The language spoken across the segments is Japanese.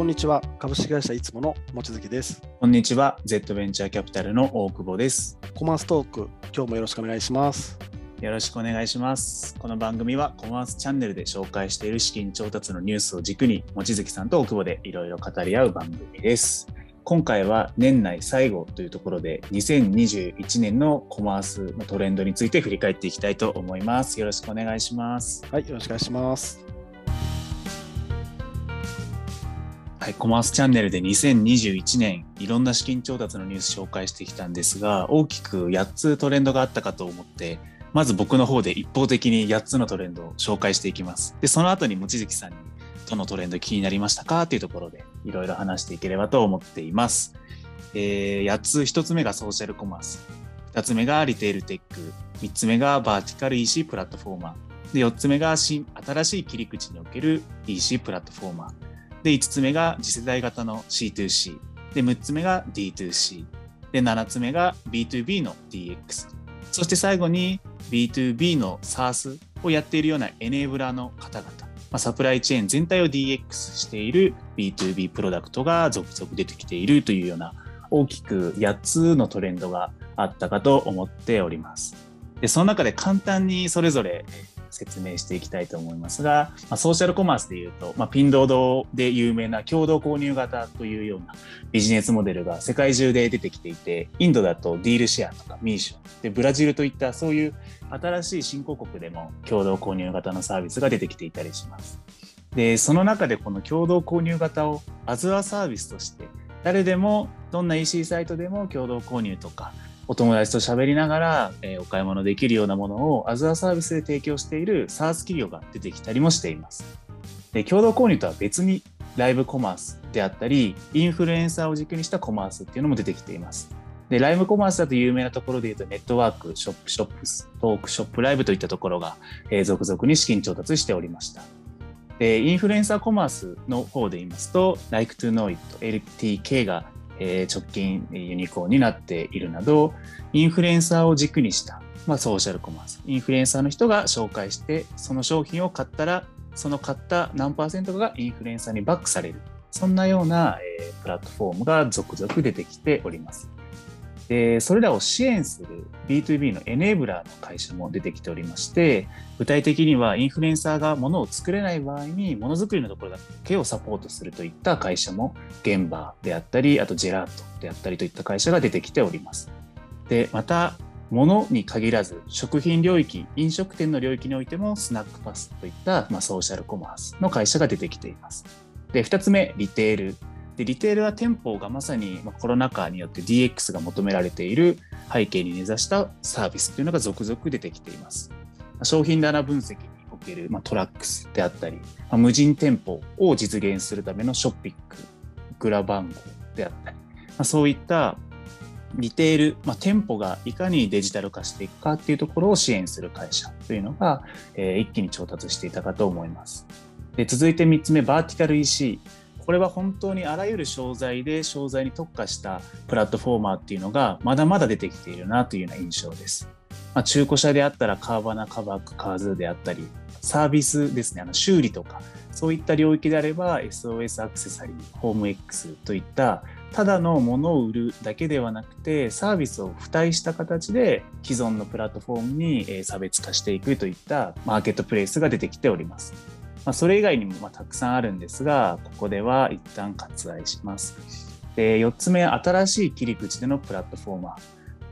こんにちは。株式会社いつもの望月です。こんにちは。Z ベンチャーキャピタルの大久保です。コマーストーク今日もよろしくお願いします。よろしくお願いします。この番組はコマースチャンネルで紹介している資金調達のニュースを軸に望月さんと大久保でいろいろ語り合う番組です。今回は年内最後というところで2021年のコマースのトレンドについて振り返っていきたいと思います。よろしくお願いします。はいよろしくお願いしますはい、コマースチャンネルで2021年いろんな資金調達のニュース紹介してきたんですが大きく8つトレンドがあったかと思ってまず僕の方で一方的に8つのトレンドを紹介していきます。でその後に望月さんにどのトレンド気になりましたかというところでいろいろ話していければと思っています、えー、8つ1つ目がソーシャルコマース。2つ目がリテールテック。3つ目がバーティカル EC プラットフォーマー。で4つ目が新新しい切り口における EC プラットフォーマー。で、5つ目が次世代型の C2C。で、6つ目が D2C。で、7つ目が B2B の DX。そして最後に B2B の SARS をやっているようなエネーブラーの方々。サプライチェーン全体を DX している B2B プロダクトが続々出てきているというような大きく8つのトレンドがあったかと思っております。でその中で簡単にそれぞれ説明していきたいと思いますが、まあ、ソーシャルコマースでいうと、まあ、ピンドードで有名な共同購入型というようなビジネスモデルが世界中で出てきていて、インドだとディールシェアとかミーション、でブラジルといったそういう新しい新興国でも共同購入型のサービスが出てきていたりします。で、その中でこの共同購入型をアズアサービスとして誰でもどんな EC サイトでも共同購入とかお友達と喋りながら、えー、お買い物できるようなものをアズアサービスで提供している SaaS 企業が出てきたりもしています。で共同購入とは別にライブコマースであったり、インフルエンサーを軸にしたコマースっていうのも出てきています。で、ライブコマースだと有名なところで言うと、ネットワーク、ショップ、ショップス、トークショップライブといったところが、えー、続々に資金調達しておりました。で、インフルエンサーコマースの方で言いますと、Like to Know It、LTK がえ直近ユニコーンになっているなど、インフルエンサーを軸にした、まあ、ソーシャルコマース。インフルエンサーの人が紹介して、その商品を買ったら、その買った何パーセントかがインフルエンサーにバックされる。そんなような、えプラットフォームが続々出てきております。でそれらを支援する B2B のエネーブラーの会社も出てきておりまして具体的にはインフルエンサーがものを作れない場合にものづくりのところだけをサポートするといった会社も現場であったりあとジェラートであったりといった会社が出てきております。でまた物に限らず食品領域飲食店の領域においてもスナックパスといった、まあ、ソーシャルコマースの会社が出てきています。で2つ目リテールでリテールは店舗がまさにコロナ禍によって DX が求められている背景に根ざしたサービスというのが続々出てきています。商品棚分析における、ま、トラックスであったり、ま、無人店舗を実現するためのショッピック、グラ番号であったり、ま、そういったリテール、まあ、店舗がいかにデジタル化していくかっていうところを支援する会社というのが、えー、一気に調達していたかと思います。で続いて3つ目、バーティカル EC。これは本当にあらゆる商材で商材に特化したプラットフォーマーっていうのがまだまだ出てきているなというような印象です。まあ、中古車であったらカーバナ、カバック、カーズであったり、サービスですね、あの修理とか、そういった領域であれば SOS アクセサリー、ホーム X といったただのものを売るだけではなくてサービスを付帯した形で既存のプラットフォームに差別化していくといったマーケットプレイスが出てきております。まあ、それ以外にもまたくさんあるんですが、ここでは一旦割愛します。で4つ目、新しい切り口でのプラットフォーマー。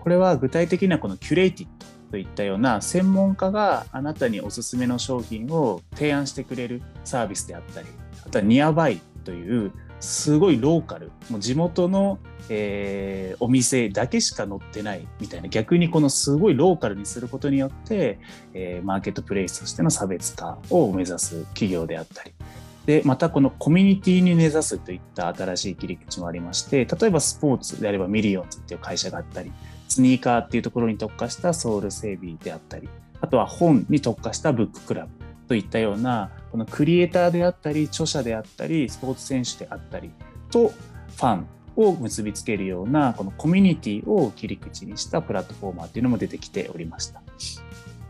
これは具体的にはこのキュレイティッドといったような専門家があなたにおすすめの商品を提案してくれるサービスであったり、あとはニアバイというすごいローカル、もう地元のえー、お店だけしか載ってないみたいな。逆にこのすごいローカルにすることによって、えー、マーケットプレイスとしての差別化を目指す企業であったり。でまたこのコミュニティに根ざすといった新しい切り口もありまして例えばスポーツであればミリオンズっていう会社があったりスニーカーっていうところに特化したソウル整備であったりあとは本に特化したブッククラブといったようなこのクリエイターであったり著者であったりスポーツ選手であったりとファンを結びつけるようなこのコミュニティを切り口にしたプラットフォーマーというのも出てきておりました。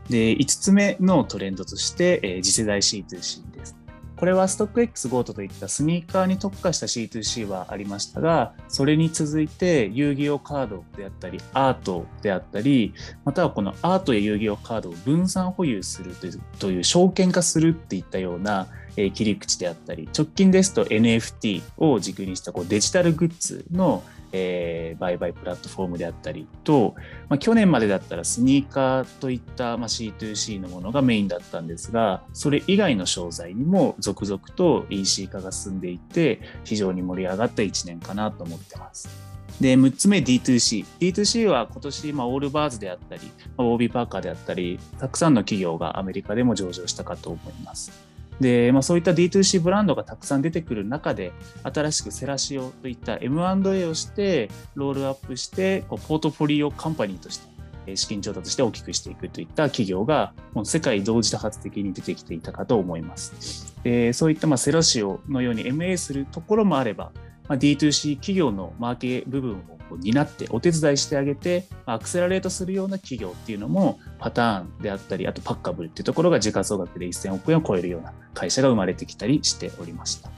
で5つ目のトレンドとして、えー、次世代 C2C です。これはストック X ゴートといったスニーカーに特化した C2C はありましたが、それに続いて遊戯王カードであったり、アートであったり、またはこのアートや遊戯王カードを分散保有するというという証券化するっていったような切り口であったり、直近ですと NFT を軸にしたこうデジタルグッズのえー、売買プラットフォームであったりと、まあ、去年までだったらスニーカーといった、まあ、C2C のものがメインだったんですがそれ以外の商材にも続々と EC 化が進んでいて非常に盛り上がった1年かなと思ってます。で、6つ目 D2C。D2C は今年、まあ、オールバーズであったり、まあ、オービーパーカーであったり、たくさんの企業がアメリカでも上場したかと思います。で、まあ、そういった D2C ブランドがたくさん出てくる中で、新しくセラシオといった M&A をして、ロールアップして、こうポートフォリオカンパニーとして、資金調達して大きくしていくといった企業が、もう世界同時多発的に出てきていたかと思います。でそういったまあセラシオのように MA するところもあれば、まあ、D2C 企業のマーケ部分を担ってお手伝いしてあげてアクセラレートするような企業っていうのもパターンであったりあとパッカブルっていうところが時価総額で1000億円を超えるような会社が生まれてきたりしておりました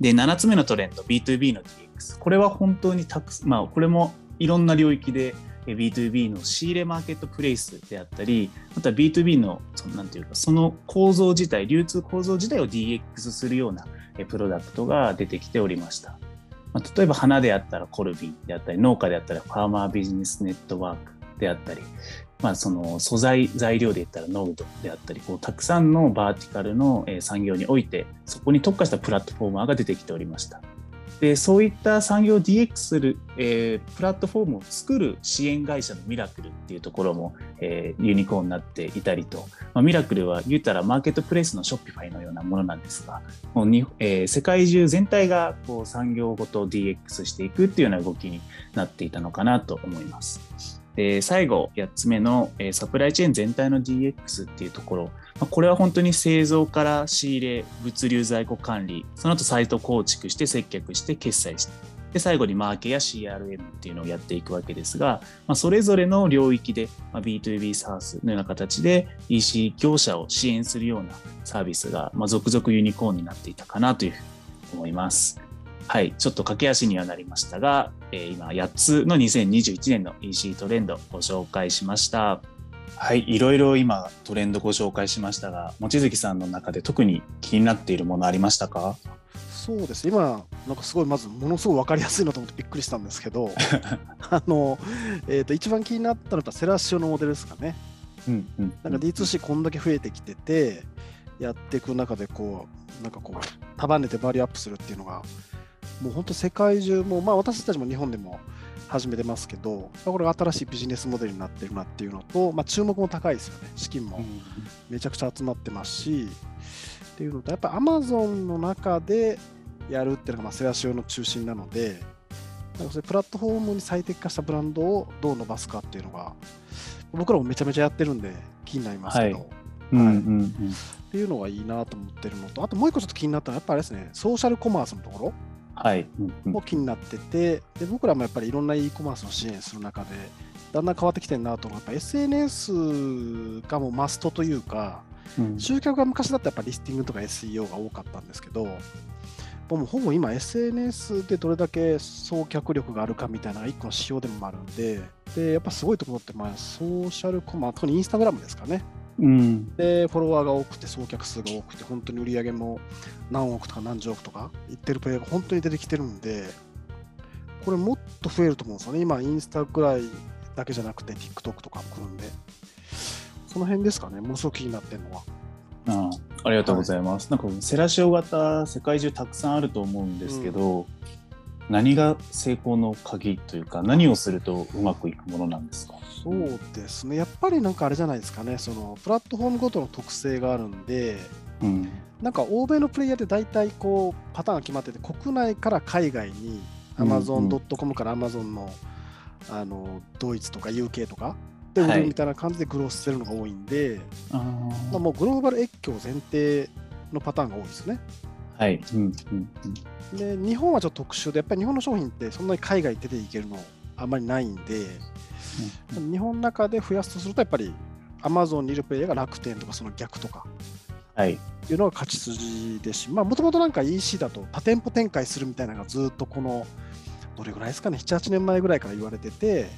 で7つ目のトレンド B2B の DX これは本当にたくまあこれもいろんな領域で B2B の仕入れマーケットプレイスであったり、また B2B の、そのなんていうか、その構造自体、流通構造自体を DX するようなプロダクトが出てきておりました。まあ、例えば花であったらコルビーであったり農家であったらファーマービジネスネットワークであったり、まあ、その素材材料で言ったらノードであったりこうたくさんのバーティカルの産業においてそこに特化したプラットフォーマーが出てきておりました。でそういった産業を DX する、えー、プラットフォームを作る支援会社のミラクルっていうところも、えー、ユニコーンになっていたりと、まあ、ミラクルは言ったらマーケットプレイスのショッピファイのようなものなんですがもうに、えー、世界中全体がこう産業ごと DX していくっていうような動きになっていたのかなと思います。で最後8つ目の、え、サプライチェーン全体の DX っていうところこれは本当に製造から仕入れ、物流在庫管理、その後サイト構築して接客して決済して、で最後にマーケや CRM っていうのをやっていくわけですが、まあ、それぞれの領域で、まあ、B2B サービスのような形で EC 業者を支援するようなサービスが、まあ、続々ユニコーンになっていたかなというふうに思います。はい、ちょっと駆け足にはなりましたが、えー、今8つの2021年の EC トレンドをご紹介しました。はい、いろいろ今トレンドご紹介しましたが、望月さんの中で特に気になっているものありましたか？そうです。今なんかすごいまずものすごい分かりやすいなと思ってびっくりしたんですけど あの、えーと、一番気になったのはセラシオのモデルですかね。うんうん、なんか D2C こんだけ増えてきててやっていく中でこうなんかこう束ねてバリューアップするっていうのがもう本当世界中もまあ私たちも日本でも始めてますけど、これが新しいビジネスモデルになってるなっていうのと、まあ、注目も高いですよね。資金もめちゃくちゃ集まってますし、っていうのと、やっぱアマゾンの中でやるっていうのが、まあ、セラシオの中心なので、なんかそれプラットフォームに最適化したブランドをどう伸ばすかっていうのが、僕らもめちゃめちゃやってるんで気になりますけど、はい。っていうのがいいなと思ってるのと、あともう一個ちょっと気になったのは、やっぱあれですね、ソーシャルコマースのところ。はい、も気になっててで僕らもやっぱりいろんな e コマースを支援する中でだんだん変わってきてるなと思う。やっぱ SNS がもうマストというか、うん、集客が昔だったらやっぱリスティングとか SEO が多かったんですけどもうほぼ今 SNS でどれだけ送客力があるかみたいな一個の仕様でもあるんででやっぱすごいところってまあソーシャルコマ特にインスタグラムですかねうん、でフォロワーが多くて送客数が多くて本当に売り上げも何億とか何十億とかいってるプレイヤーが本当に出てきてるんでこれもっと増えると思うんですよね。今インスタぐらいだけじゃなくて TikTok とかも来るんで。その辺ですかね。ものすごく気になってるのは。あありがとうございます、はい、なんかセラシオ型世界中たくさんあると思うんですけど、うん何が成功の鍵というか何をするとうまくいくものなんですか？そうですね。やっぱりなんかあれじゃないですかね。そのプラットフォームごとの特性があるんで、うん、なんか欧米のプレイヤーって大体こうパターンが決まってて国内から海外に Amazon.com から Amazon のあのドイツとか UK とかで売るみたいな感じでグロースしてるのが多いんで、はい、まあ、もうグローバル越境前提のパターンが多いですね。はい、うんうんうん、で日本はちょっと特殊でやっぱり日本の商品ってそんなに海外出ていけるのあんまりないんで、うん、日本の中で増やすとするとやっぱりアマゾンにいるプレイヤーが楽天とかその逆とか、はい、いうのが勝ち筋ですし、もともとなんか EC だと多店舗展開するみたいなのがずっとこの、どれぐらいですかね、7、8年前ぐらいから言われてて、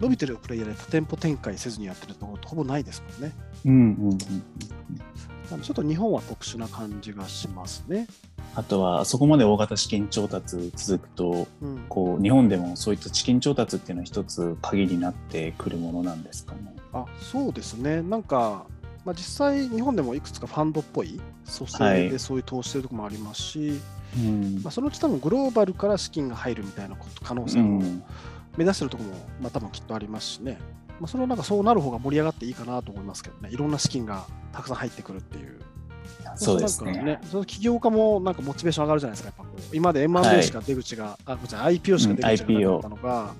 伸びてるプレイヤーで多店舗展開せずにやってるところほぼないですもんね。うんうんうん、ちょっと日本は特殊な感じがしますね。あとはそこまで大型資金調達続くと、うん、こう日本でもそういった資金調達っていうのは一つ鍵になってくるものなんですかね。あそうですねなんか、まあ、実際日本でもいくつかファンドっぽい蘇生でそういう投資してるところもありますし、はい、まあ、そのうち多分グローバルから資金が入るみたいな可能性も目指してるところも、まあ、多分きっとありますしね。まあ、それはなんかそうなる方が盛り上がっていいかなと思いますけどね、いろんな資金がたくさん入ってくるっていう。そうですね。ね。その起業家もなんかモチベーション上がるじゃないですか、やっぱ。こう今まで M&A しか出口が、はい、あ、IPO しか出口がなかったのが、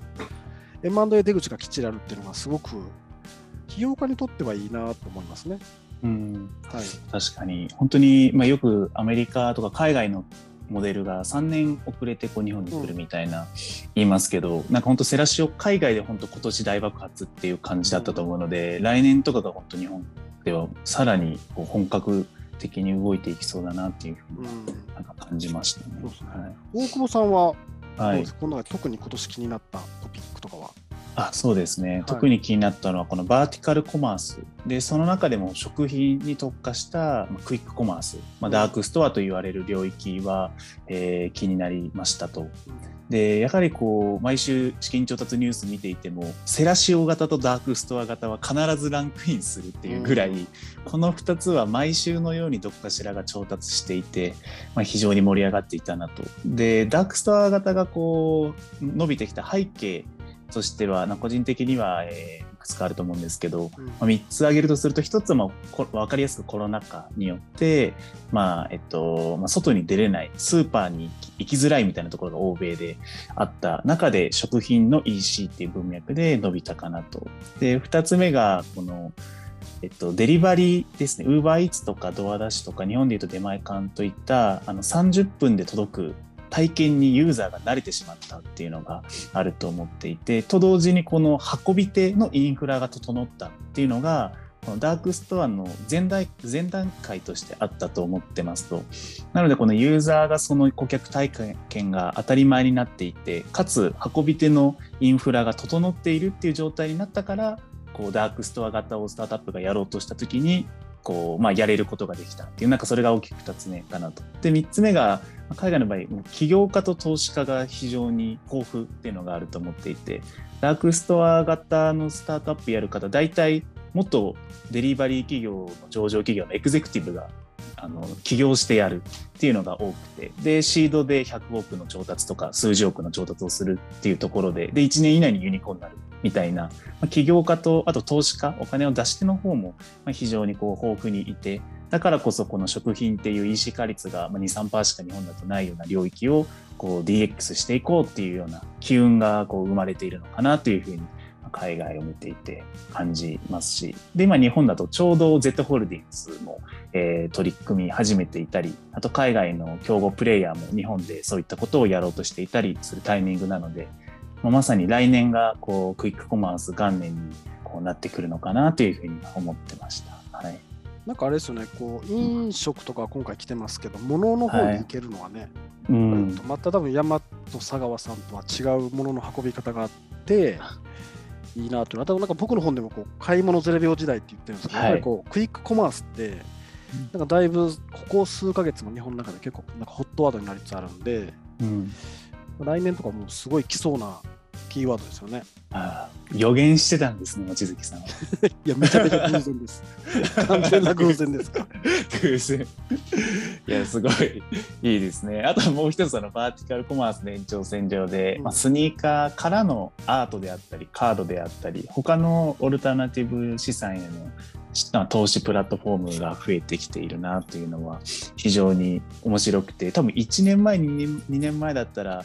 うん、M&A 出口がきっちりあるっていうのがすごく起業家にとってはいいなと思いますね。うん。はい、確かに。本当に、まあ、よくアメリカとか海外のモデルが3年遅れてこう日本に来るみたいな言いますけど、うん、なんか本当セラシオ海外で本当今年大爆発っていう感じだったと思うので、うん、来年とかが本当日本ではさらにこう本格的に動いていきそうだなっていうふうになんか感じましたね。うん、はい、大久保さんは、はい、この中特に今年気になったトピックとかは？あそうですね、はい、特に気になったのはこのバーティカルコマースでその中でも食品に特化したクイックコマース、まあ、ダークストアと言われる領域は、えー、気になりましたと。でやはりこう毎週資金調達ニュース見ていても Thrasio 型とダークストア型は必ずランクインするっていうぐらい、うん、この2つは毎週のようにどこかしらが調達していて、まあ、非常に盛り上がっていたなと。でダークストア型がこう伸びてきた背景としては、個人的には、えー、いくつかあると思うんですけど、うん、まあ、3つ挙げるとすると1つは、まあ、分かりやすくコロナ禍によって、まあえっとまあ、外に出れないスーパーに行きづらいみたいなところが欧米であった中で食品の EC っていう文脈で伸びたかなと。で2つ目がこのえっと、デリバリーですね、ウーバーイーツとかドアダッシュとか、日本でいうと出前館といったあの30分で届く体験にユーザーが慣れてしまったっていうのがあると思っていてと同時にこの運び手のインフラが整ったっていうのがこのダークストアの前段前段階としてあったと思ってますと。なのでこのユーザーがその顧客体験が当たり前になっていてかつ運び手のインフラが整っているっていう状態になったからこうダークストア型をスタートアップがやろうとした時にこう、まあ、やれることができたっていうなんかそれが大きく2つ目かなと。で3つ目が海外の場合起業家と投資家が非常に豊富っていうのがあると思っていてダークストア型のスタートアップやる方大体元デリバリー企業の上場企業のエグゼクティブがあの起業してやるっていうのが多くて。でシードで100億の調達とか数十億の調達をするっていうところで。で1年以内にユニコーンになるみたいな、まあ、起業家とあと投資家お金を出し手の方も非常にこう豊富にいて。だからこそこの食品っていう EC 化率が23%しか日本だとないような領域をこう DX していこうっていうような機運がこう生まれているのかなというふうに海外を見ていて感じますしで今日本だとちょうど Z ホールディングスも、えー、取り組み始めていたりあと海外の競合プレイヤーも日本でそういったことをやろうとしていたりするタイミングなので、まあ、まさに来年がこうクイックコマース元年にこうなってくるのかなというふうに思ってました。はい。なんかあれですよね、こう飲食とか今回来てますけど、物の方に行けるのはね、はい。うん、また多分山と佐川さんとは違うものの運び方があって、いいなというのは、なんか僕の本でもこう買い物ゼレ秒時代って言ってるんですけど、はい、やっぱりこうクイックコマースって、なんかだいぶここ数か月も日本の中で結構なんかホットワードになりつつあるんで、うん、来年とかもうすごい来そうなキーワードですよね。ああ予言してたんですね、望月さんは。いや、めちゃめちゃ偶然です。完全な偶然ですか。偶然。いや、すごいいいですね。あともう一つ、あのバーティカルコマースの延長線上で、うん、まあ、スニーカーからのアートであったり、カードであったり、他のオルタナティブ資産への投資プラットフォームが増えてきているなというのは非常に面白くて多分1年前2年 ,2 年前だったら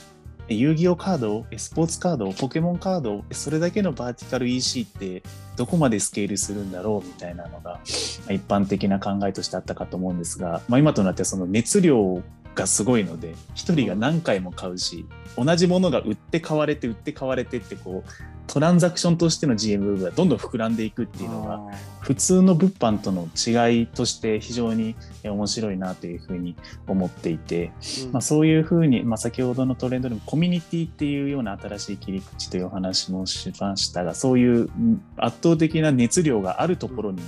遊戯王カード、スポーツカード、ポケモンカード、それだけのバーティカル EC ってどこまでスケールするんだろうみたいなのが一般的な考えとしてあったかと思うんですが、まあ、今となってはその熱量がすごいので1人が何回も買うし同じものが売って買われて売って買われてってこうトランザクションとしての GMV がどんどん膨らんでいくっていうのが普通の物販との違いとして非常に面白いなというふうに思っていて、うん、まあ、そういうふうに、まあ、先ほどのトレンドでもコミュニティっていうような新しい切り口というお話もしましたがそういう圧倒的な熱量があるところに、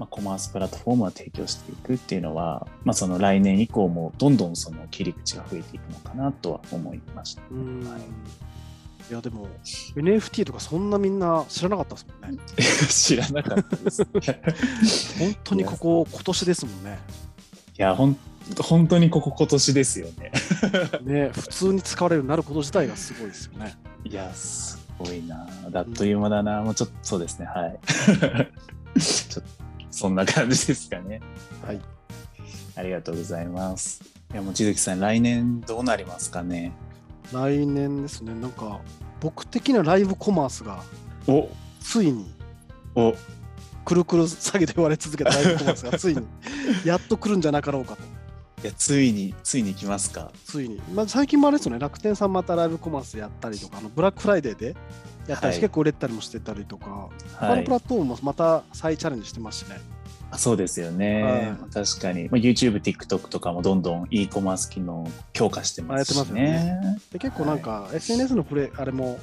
まあ、コマースプラットフォームは提供していくっていうのは、まあ、その来年以降もどんどんその切り口が増えていくのかなとは思いました。はいいやでも NFT とかそんなみんな知らなかったですもんね。知らなかったです。本当にここ今年ですもんね。いやほん本当にここ今年ですよね。ね普通に使われるようになること自体がすごいですよね。いやすごいなあっという間だな、うん、もうちょっとそうですねはいちょっとそんな感じですかね。はい。ありがとうございます。いや望月さん来年どうなりますかね？来年ですね。なんか僕的なライブコマースがお。ついにお。くるくる詐欺と言われ続けたライブコマースが ついにやっと来るんじゃなかろうかと。いやついについに来ますか？ついに、まあ、最近もあれですよね。楽天さんまたライブコマースやったりとかあのブラックフライデーでやった結構売れたりもしてたりとか、はい、他のプラットフォームもまた再チャレンジしてますしね。あそうですよね、はい、確かに、まあ、YouTube、TikTok とかもどんどん e コマース機能強化してますしね。ね。で結構なんか、SNS のプレあれも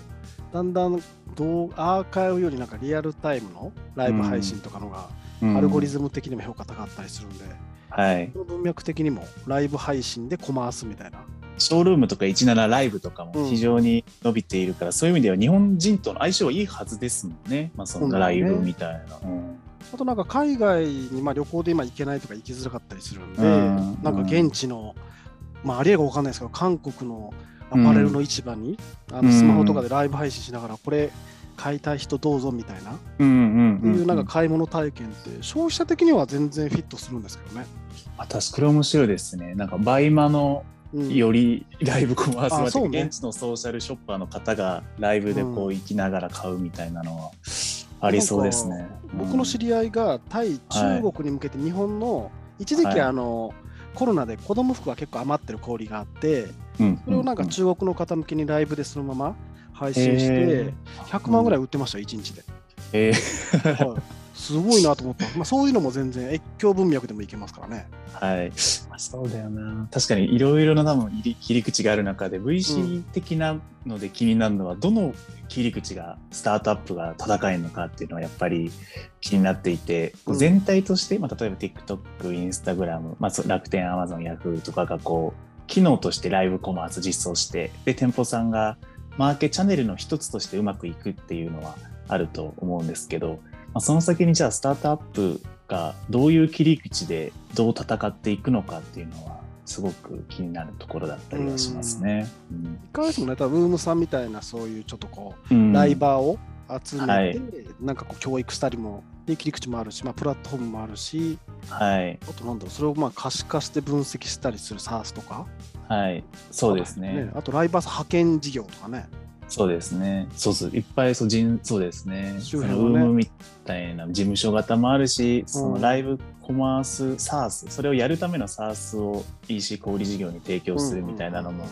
だんだんどうアーカイブよりなんかリアルタイムのライブ配信とかのが、アルゴリズム的にも評価高かったりするんで、はい、文脈的にもライブ配信でコマースみたいな。ショールームとか17ライブとかも非常に伸びているから、うん、そういう意味では日本人との相性はいいはずですもんね、まあ、そのライブみたいな。うん、あとなんか海外にまあ旅行で今行けないとか行きづらかったりするんで、うん、なんか現地の、まあ、ありえるか分かんないですけど韓国のアパレルの市場に、あのスマホとかでライブ配信しながらこれ買いたい人どうぞみたいな、うんうんうん、いうなんか買い物体験って消費者的には全然フィットするんですけどね。私これ面白いですね。なんかバイマのよりライブコマースまで、現地のソーシャルショッパーの方がライブでこう行きながら買うみたいなのはありそうですね。僕の知り合いが対中国に向けて日本の、一時期あの、コロナで子供服が結構余ってる氷があって、それをなんか中国の方向けにライブでそのまま配信して100万ぐらい売ってましたよ、1日で。えー。はい、すごいなと思った、まあ、そういうのも全然越境文脈でもいけますからね。はい、まあ、そうだよな。確かにいろいろな多分切り口がある中で VC 的なので気になるのは、どの切り口がスタートアップが戦えるのかっていうのはやっぱり気になっていて、うん、全体として、まあ、例えば TikTok、Instagram、まあ、楽天、Amazon、Yahoo とかがこう機能としてライブコマース実装してで店舗さんがマーケチャンネルの一つとしてうまくいくっていうのはあると思うんですけど、まあ、その先にじゃあスタートアップがどういう切り口でどう戦っていくのかっていうのはすごく気になるところだったりはしますね。一回ですもね、多分ウームさんみたいなそういうちょっとこう、うん、ライバーを集めて、はい、なんかこう教育したりもで切り口もあるし、まあ、プラットフォームもあるし、はい、あとなんだろうそれをまあ可視化して分析したりする SARS とか、はい、そうですね、ね、あとライバース派遣事業とかね。そうですね。そうそう、いっぱいそう人そうですね。そのウームみたいな事務所型もあるし、そのライブコマース SARS、それをやるための SARS を EC 小売事業に提供するみたいなのも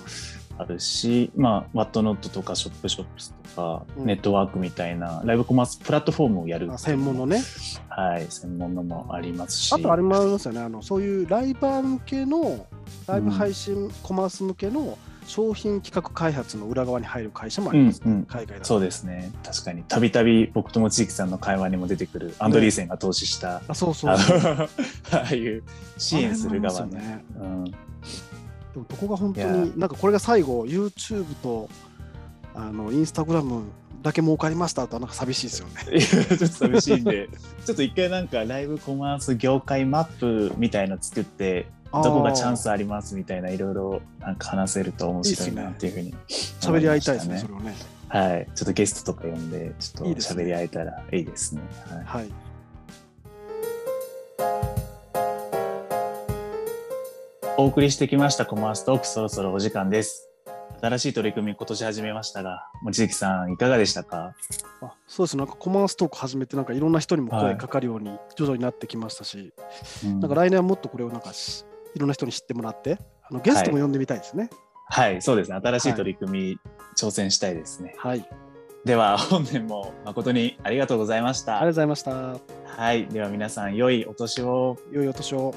あるし、まあ、ワットノットとかショップショップスとか、ネットワークみたいなライブコマースプラットフォームをやる専門のね。はい、専門のもありますし。あとありますよね、あのそういうライバー向けの、ライブ配信コマース向けの、商品企画開発の裏側に入る会社もあります、ね、うんうん、海外だそうですね。確かに。たびたび僕とも地域さんの会話にも出てくるアンドリーセンが投資した、ね、あそうそう。ああいう支援する側ね、うん、でもどこが本当になんかこれが最後 YouTube とあのインスタグラムだけ儲かりましたとなんか寂しいですよね。ちょっと寂しいんで、ちょっと一回なんかライブコマース業界マップみたいの作って、どこがチャンスありますみたいないろいろなんか話せると面白いなっていうふうに喋、ね、り合いたいですね。それをねはい。ちょっとゲストとか呼んでちょっと喋り合えたらいいですね。はい、はい。お送りしてきましたコマーストークそろそろお時間です。新しい取り組み今年始めましたが望月さんいかがでしたか？あそうですなんかコマーストーク始めてなんかいろんな人にも声かかるように徐々になってきましたし、はい、なんか来年はもっとこれをなんかいろんな人に知ってもらってあのゲストも呼んでみたいですね。はい、はい、そうですね新しい取り組み、はい、挑戦したいですね。はいでは 本年も誠にありがとうございました。ありがとうございました。はい、では皆さん良いお年を。良いお年を。